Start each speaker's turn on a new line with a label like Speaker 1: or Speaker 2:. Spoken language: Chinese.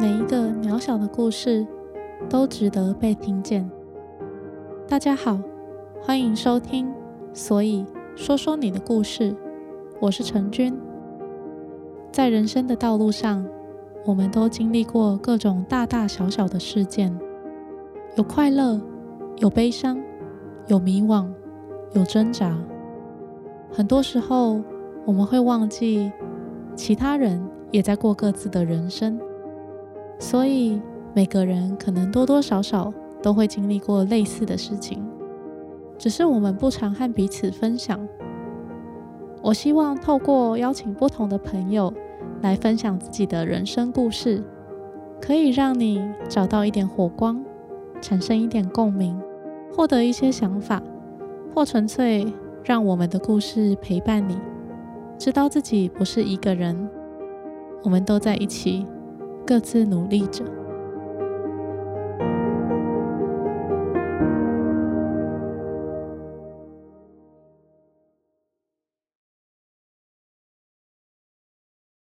Speaker 1: 每一个渺小的故事都值得被听见。大家好，欢迎收听。所以，说说你的故事。我是陈君。在人生的道路上，我们都经历过各种大大小小的事件，有快乐，有悲伤，有迷惘，有挣扎。很多时候，我们会忘记其他人也在过各自的人生。所以，每个人可能多多少少都会经历过类似的事情，只是我们不常和彼此分享。我希望透过邀请不同的朋友来分享自己的人生故事，可以让你找到一点火光，产生一点共鸣，获得一些想法，或纯粹让我们的故事陪伴你，知道自己不是一个人，我们都在一起。各自努力着。